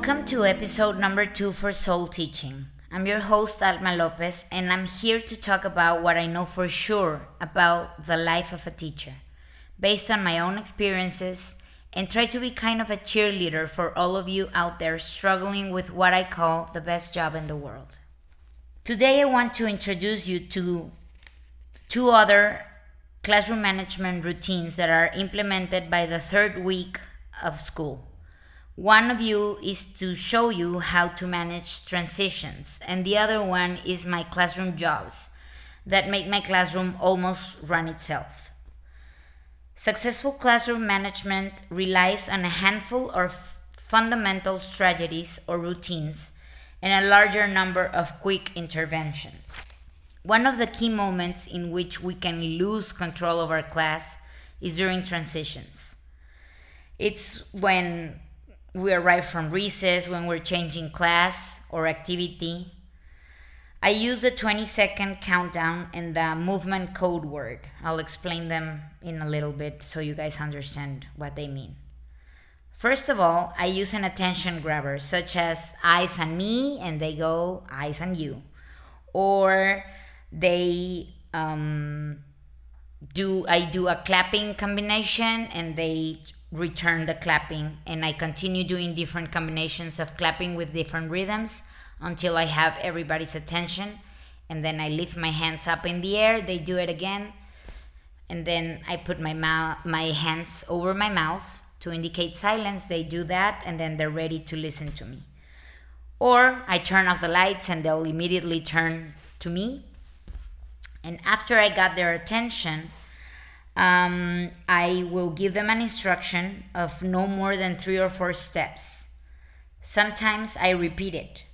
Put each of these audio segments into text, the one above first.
Welcome to episode number two for Soul Teaching. I'm your host, Alma Lopez, and I'm here to talk about what I know for sure about the life of a teacher, based on my own experiences, and try to be kind of a cheerleader for all of you out there struggling with what I call the best job in the world. Today, I want to introduce you to two other classroom management routines that are implemented by the third week of school. One of you is to show you how to manage transitions, and the other one is my classroom jobs that make my classroom almost run itself. Successful classroom management relies on a handful of fundamental strategies or routines and a larger number of quick interventions. One of the key moments in which we can lose control of our class is during transitions. It's when we arrive from recess, when we're changing class or activity. I use the 20 second countdown and the movement code word. I'll explain them in a little bit so you guys understand what they mean. First of all, I use an attention grabber such as eyes on me and they go eyes on you. Or they um, do I do a clapping combination and they return the clapping and I continue doing different combinations of clapping with different rhythms until I have everybody's attention and then I lift my hands up in the air they do it again and then I put my mouth my hands over my mouth to indicate silence they do that and then they're ready to listen to me. Or I turn off the lights and they'll immediately turn to me. And after I got their attention um, I will give them an instruction of no more than three or four steps. Sometimes I repeat it.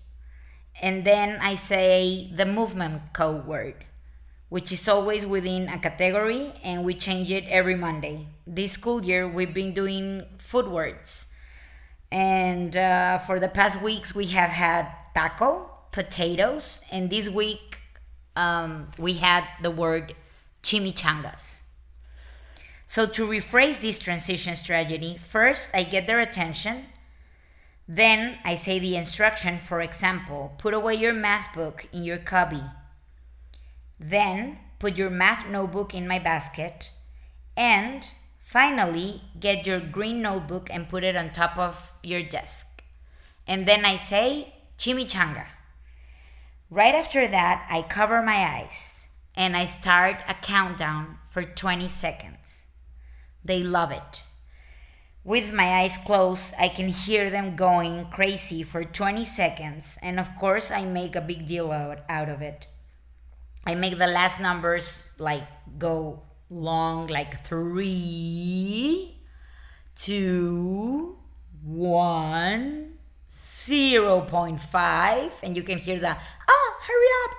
And then I say the movement code word, which is always within a category, and we change it every Monday. This school year, we've been doing food words. And uh, for the past weeks, we have had taco, potatoes, and this week um, we had the word chimichangas. So, to rephrase this transition strategy, first I get their attention. Then I say the instruction, for example, put away your math book in your cubby. Then put your math notebook in my basket. And finally, get your green notebook and put it on top of your desk. And then I say, chimichanga. Right after that, I cover my eyes and I start a countdown for 20 seconds. They love it. With my eyes closed, I can hear them going crazy for 20 seconds, and of course, I make a big deal out, of it. I make the last numbers like go long, like three, two, one, 0.5, and you can hear the, ah, hurry up,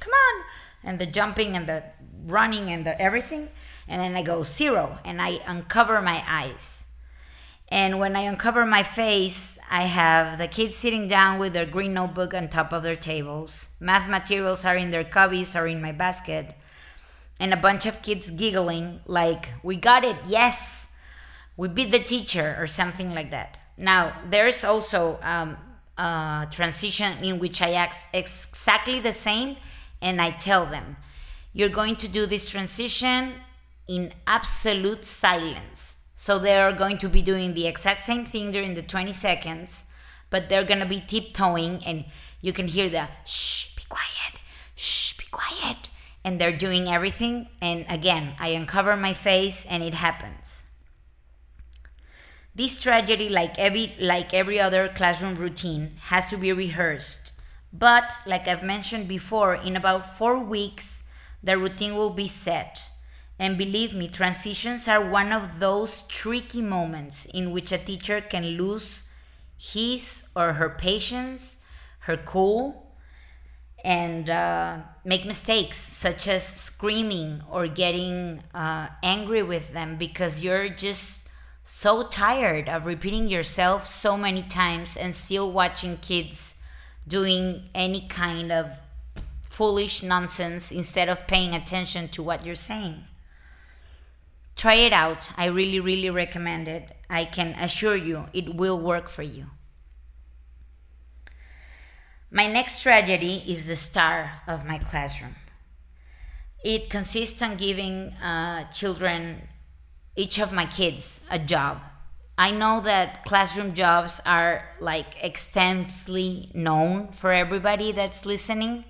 come on, and the jumping and the running and the everything and then I go zero and I uncover my eyes. And when I uncover my face, I have the kids sitting down with their green notebook on top of their tables. Math materials are in their cubbies or in my basket. And a bunch of kids giggling, like, we got it, yes, we beat the teacher, or something like that. Now, there's also um, a transition in which I act exactly the same and I tell them, you're going to do this transition in absolute silence. So they're going to be doing the exact same thing during the 20 seconds, but they're going to be tiptoeing and you can hear the shh, be quiet, shh, be quiet. And they're doing everything. And again, I uncover my face and it happens. This tragedy, like every, like every other classroom routine, has to be rehearsed. But, like I've mentioned before, in about four weeks, the routine will be set and believe me, transitions are one of those tricky moments in which a teacher can lose his or her patience, her cool, and uh, make mistakes such as screaming or getting uh, angry with them because you're just so tired of repeating yourself so many times and still watching kids doing any kind of foolish nonsense instead of paying attention to what you're saying. Try it out. I really, really recommend it. I can assure you it will work for you. My next tragedy is the star of my classroom. It consists on giving uh, children, each of my kids, a job. I know that classroom jobs are like extensively known for everybody that's listening,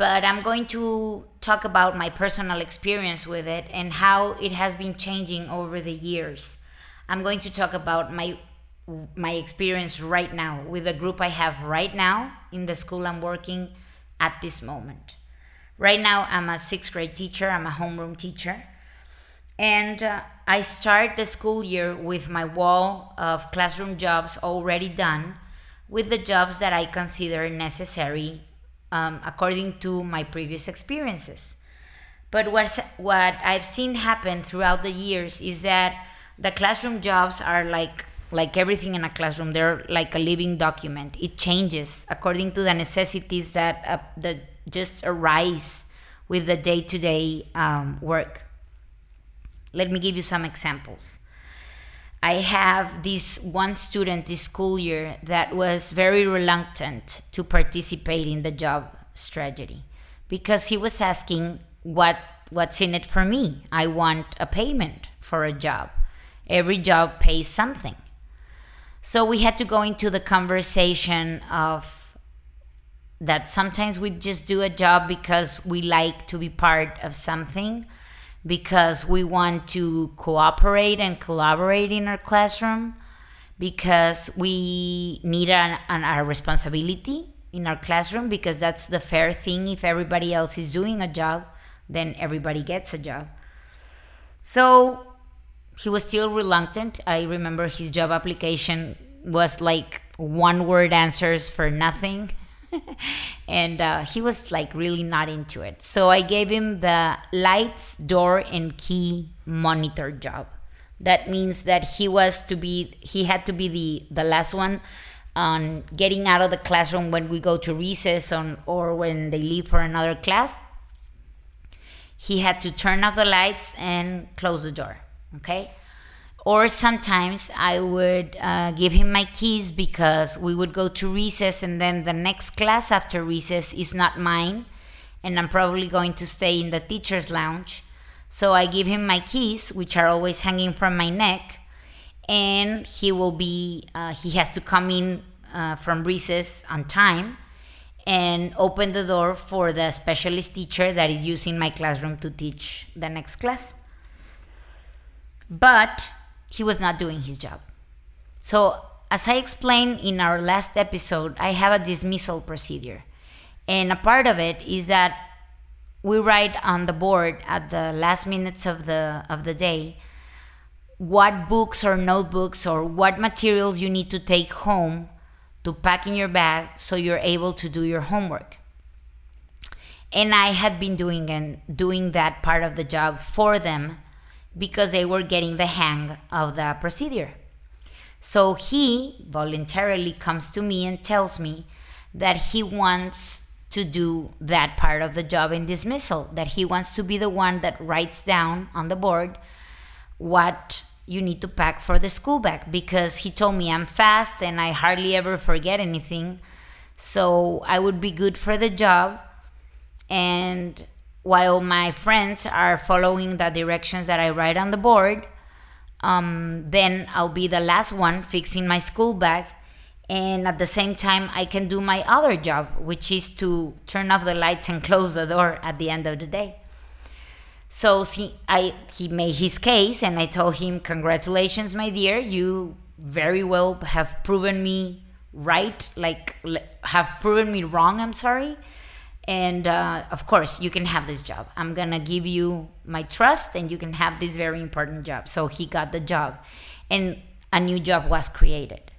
but I'm going to talk about my personal experience with it and how it has been changing over the years. I'm going to talk about my my experience right now with the group I have right now in the school I'm working at this moment. Right now, I'm a sixth grade teacher, I'm a homeroom teacher. And uh, I start the school year with my wall of classroom jobs already done, with the jobs that I consider necessary um, according to my previous experiences. But what, what I've seen happen throughout the years is that the classroom jobs are like like everything in a classroom. They're like a living document. It changes according to the necessities that uh, that just arise with the day-to-day um, work. Let me give you some examples i have this one student this school year that was very reluctant to participate in the job strategy because he was asking what what's in it for me. I want a payment for a job. Every job pays something. So we had to go into the conversation of that sometimes we just do a job because we like to be part of something, because we want to cooperate and collaborate in our classroom, because we need an, an, a responsibility in our classroom, because that's the fair thing. If everybody else is doing a job, then everybody gets a job. So he was still reluctant. I remember his job application was like one word answers for nothing. and uh, he was like really not into it. So I gave him the lights, door, and key monitor job. That means that he was to be, he had to be the, the last one on getting out of the classroom when we go to recess on, or when they leave for another class. He had to turn off the lights and close the door okay or sometimes i would uh, give him my keys because we would go to recess and then the next class after recess is not mine and i'm probably going to stay in the teacher's lounge. So i give him my keys which are always hanging from my neck and he will be uh, he has to come in uh, from recess on time and open the door for the specialist teacher that is using my classroom to teach the next class. But he was not doing his job. So, as I explained in our last episode, I have a dismissal procedure. And a part of it is that we write on the board at the last minutes of the of the day what books or notebooks or what materials you need to take home to pack in your bag so you're able to do your homework. And I had been doing and doing that part of the job for them because they were getting the hang of the procedure. So he voluntarily comes to me and tells me that he wants to do that part of the job in dismissal, that he wants to be the one that writes down on the board what you need to pack for the school bag because he told me I'm fast and I hardly ever forget anything. So I would be good for the job and while my friends are following the directions that I write on the board, um, then I'll be the last one fixing my school bag. And at the same time, I can do my other job, which is to turn off the lights and close the door at the end of the day. So see, I, he made his case, and I told him, Congratulations, my dear. You very well have proven me right, like, have proven me wrong. I'm sorry and uh, of course you can have this job. I'm gonna give you my trust and you can have this very important job. So he got the job and a new job was created.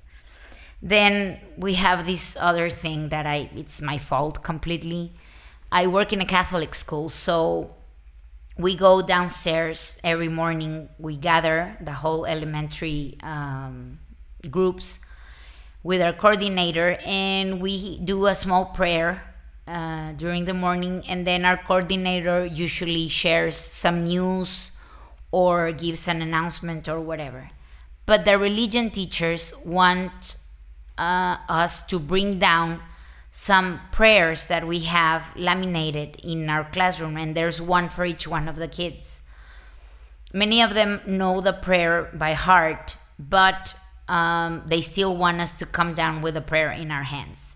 Then we have this other thing that i it's my fault completely. I work in a catholic school so we go downstairs every morning. We gather the whole elementary um, groups with our coordinator and we do a small prayer uh, during the morning, and then our coordinator usually shares some news or gives an announcement or whatever. But the religion teachers want uh, us to bring down some prayers that we have laminated in our classroom, and there's one for each one of the kids. Many of them know the prayer by heart, but um, they still want us to come down with a prayer in our hands.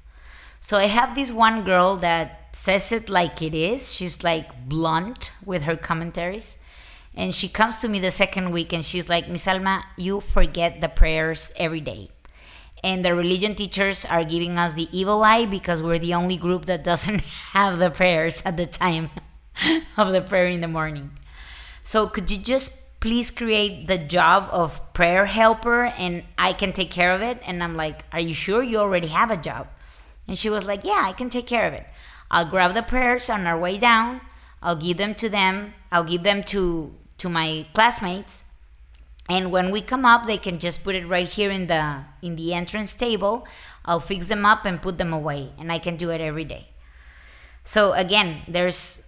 So I have this one girl that says it like it is. She's like blunt with her commentaries. And she comes to me the second week and she's like, Miss Alma, you forget the prayers every day. And the religion teachers are giving us the evil eye because we're the only group that doesn't have the prayers at the time of the prayer in the morning. So could you just please create the job of prayer helper and I can take care of it? And I'm like, Are you sure you already have a job? And she was like, Yeah, I can take care of it. I'll grab the prayers on our way down. I'll give them to them. I'll give them to to my classmates. And when we come up, they can just put it right here in the in the entrance table. I'll fix them up and put them away, and I can do it every day. So again, there's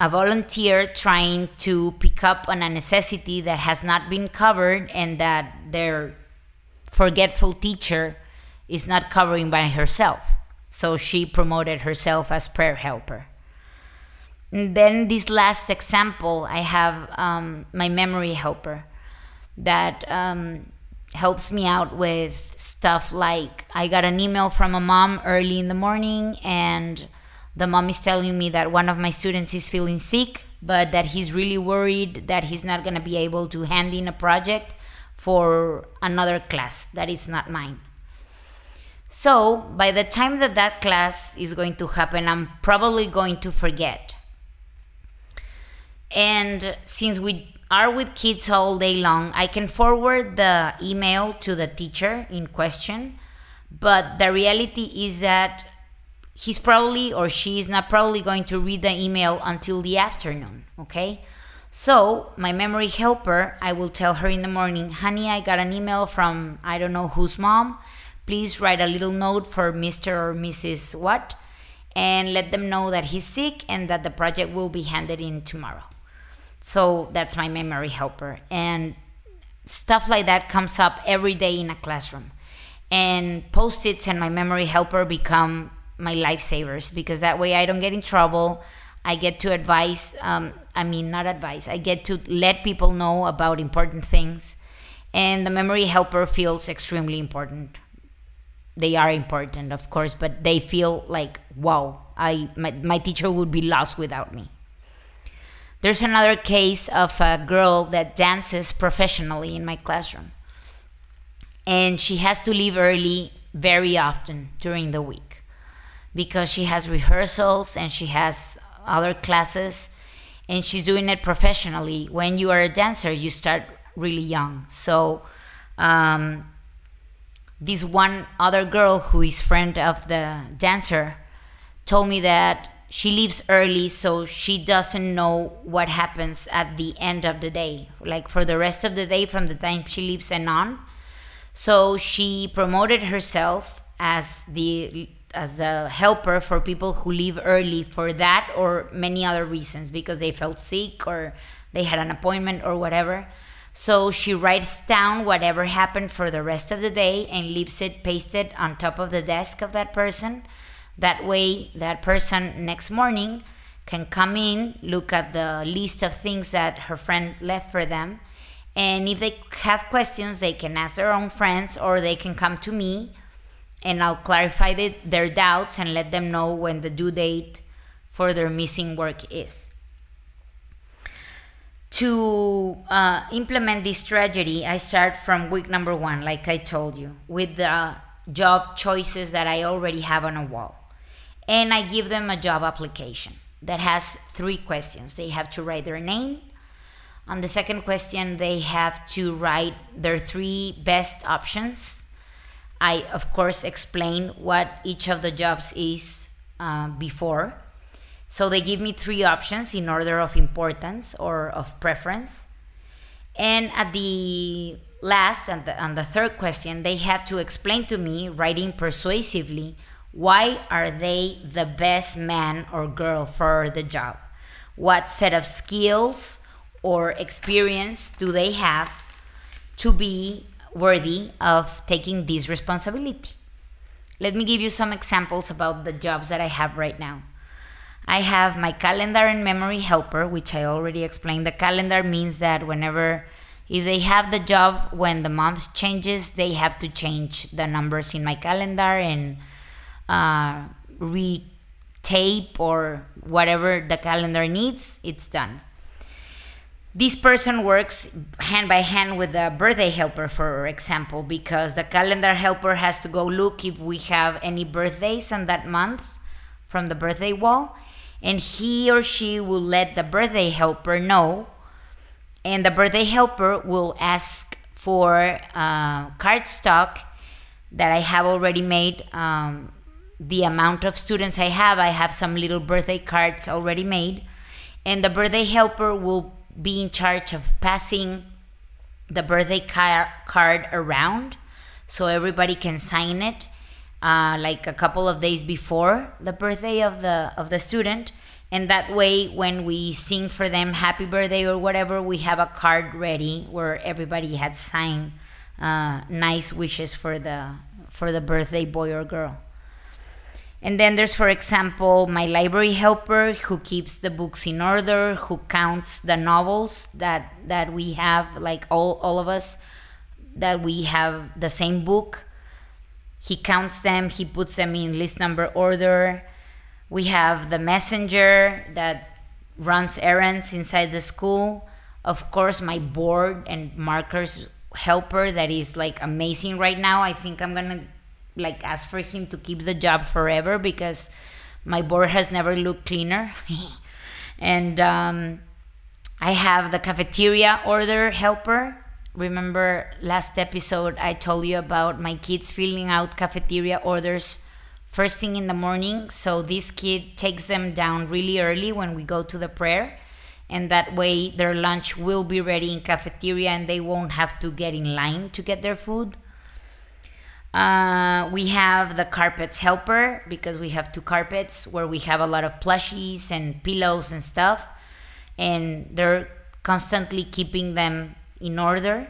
a volunteer trying to pick up on a necessity that has not been covered and that their forgetful teacher is not covering by herself. So she promoted herself as prayer helper. And then this last example, I have um, my memory helper that um, helps me out with stuff like I got an email from a mom early in the morning, and the mom is telling me that one of my students is feeling sick, but that he's really worried that he's not going to be able to hand in a project for another class that is not mine. So, by the time that that class is going to happen, I'm probably going to forget. And since we are with kids all day long, I can forward the email to the teacher in question. But the reality is that he's probably or she is not probably going to read the email until the afternoon, okay? So, my memory helper, I will tell her in the morning, honey, I got an email from I don't know whose mom please write a little note for Mr. or Mrs. What and let them know that he's sick and that the project will be handed in tomorrow. So that's my memory helper. And stuff like that comes up every day in a classroom. And post its and my memory helper become my lifesavers because that way I don't get in trouble. I get to advise, um, I mean, not advice, I get to let people know about important things. And the memory helper feels extremely important they are important, of course, but they feel like, wow, I my, my teacher would be lost without me. There's another case of a girl that dances professionally in my classroom. And she has to leave early very often during the week because she has rehearsals and she has other classes and she's doing it professionally. When you are a dancer, you start really young. So um, this one other girl who is friend of the dancer told me that she leaves early so she doesn't know what happens at the end of the day. Like for the rest of the day from the time she leaves and on. So she promoted herself as the as a helper for people who leave early for that or many other reasons because they felt sick or they had an appointment or whatever so she writes down whatever happened for the rest of the day and leaves it pasted on top of the desk of that person. That way, that person next morning can come in, look at the list of things that her friend left for them. And if they have questions, they can ask their own friends or they can come to me and I'll clarify the, their doubts and let them know when the due date for their missing work is to uh, implement this strategy, I start from week number one, like I told you, with the job choices that I already have on a wall. And I give them a job application that has three questions. They have to write their name. On the second question, they have to write their three best options. I, of course, explain what each of the jobs is uh, before so they give me three options in order of importance or of preference. And at the last and the, and the third question, they have to explain to me, writing persuasively, why are they the best man or girl for the job? What set of skills or experience do they have to be worthy of taking this responsibility? Let me give you some examples about the jobs that I have right now. I have my calendar and memory helper, which I already explained. The calendar means that whenever if they have the job when the month changes, they have to change the numbers in my calendar and uh, retape or whatever the calendar needs, it's done. This person works hand by hand with the birthday helper, for example, because the calendar helper has to go look if we have any birthdays on that month from the birthday wall, and he or she will let the birthday helper know and the birthday helper will ask for uh, card stock that I have already made. Um, the amount of students I have, I have some little birthday cards already made, and the birthday helper will be in charge of passing the birthday car- card around so everybody can sign it uh, like a couple of days before the birthday of the of the student. And that way when we sing for them happy birthday or whatever we have a card ready where everybody had signed uh, nice wishes for the for the birthday boy or girl. And then there's for example my library helper who keeps the books in order who counts the novels that that we have like all all of us that we have the same book he counts them he puts them in list number order we have the messenger that runs errands inside the school. Of course, my board and markers helper that is like amazing right now. I think I'm gonna like ask for him to keep the job forever because my board has never looked cleaner. and um, I have the cafeteria order helper. Remember last episode I told you about my kids filling out cafeteria orders first thing in the morning. So this kid takes them down really early when we go to the prayer. And that way their lunch will be ready in cafeteria and they won't have to get in line to get their food. Uh, we have the carpets helper because we have two carpets where we have a lot of plushies and pillows and stuff. And they're constantly keeping them in order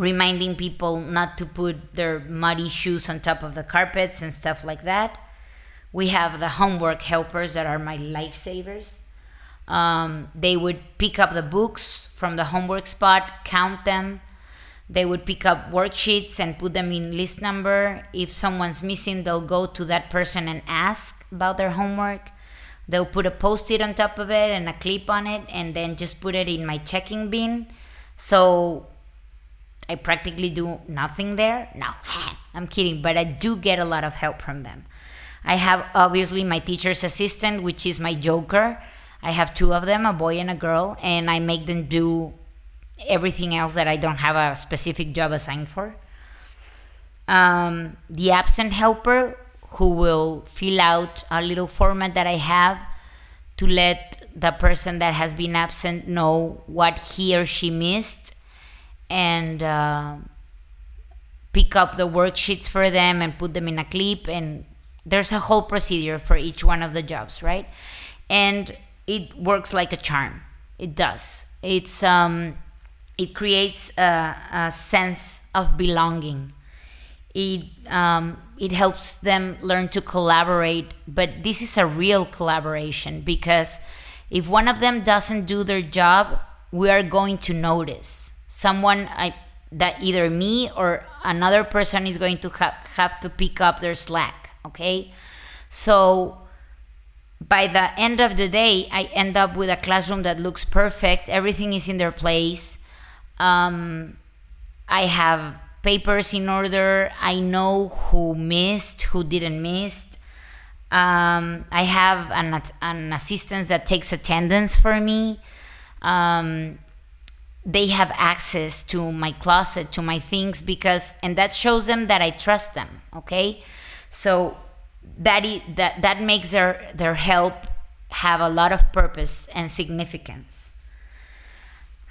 reminding people not to put their muddy shoes on top of the carpets and stuff like that. We have the homework helpers that are my lifesavers. Um, they would pick up the books from the homework spot, count them. They would pick up worksheets and put them in list number. If someone's missing, they'll go to that person and ask about their homework. They'll put a post it on top of it and a clip on it, and then just put it in my checking bin. So I practically do nothing there. No, I'm kidding, but I do get a lot of help from them. I have obviously my teacher's assistant, which is my joker. I have two of them, a boy and a girl, and I make them do everything else that I don't have a specific job assigned for. Um, the absent helper, who will fill out a little format that I have to let the person that has been absent know what he or she missed and uh, pick up the worksheets for them and put them in a clip and there's a whole procedure for each one of the jobs right? And it works like a charm. It does. It's um it creates a, a sense of belonging. It um, it helps them learn to collaborate but this is a real collaboration because if one of them doesn't do their job we are going to notice. Someone I, that either me or another person is going to ha- have to pick up their slack okay? So by the end of the day i end up with a classroom that looks perfect. Everything is in their place. Um, i have papers in order. I know who missed who didn't miss um, i have an, an assistant that takes attendance for me. Um, they have access to my closet to my things because and that shows them that i trust them okay? So that is, that that makes their their help have a lot of purpose and significance.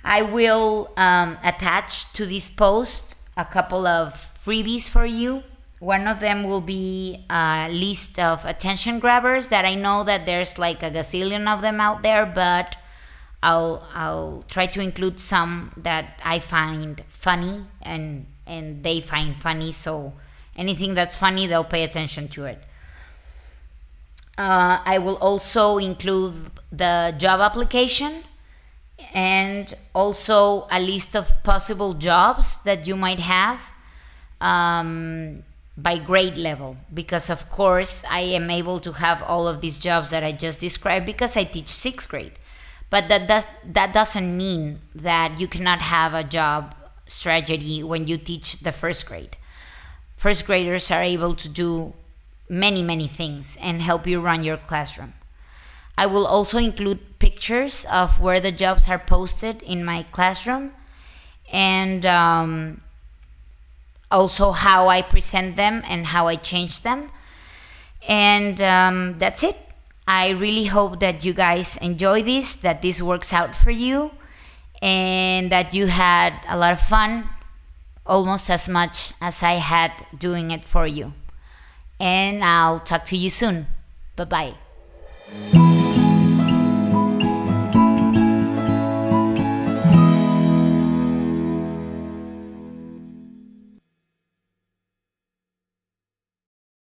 I will um, attach to this post a couple of freebies for you one of them will be a list of attention grabbers that i know that there's like a gazillion of them out there but I'll I'll try to include some that I find funny and and they find funny so Anything that's funny, they'll pay attention to it. Uh, I will also include the job application and also a list of possible jobs that you might have um, by grade level because of course i am able to have all of these jobs that i just described because i teach sixth grade. But that does that doesn't mean that you cannot have a job strategy when you teach the first grade. First graders are able to do many many things and help you run your classroom. I will also include pictures of where the jobs are posted in my classroom and um, also how I present them and how I change them. And um, that's it. I really hope that you guys enjoy this, that this works out for you, and that you had a lot of fun, almost as much as I had doing it for you. And I'll talk to you soon. Bye bye.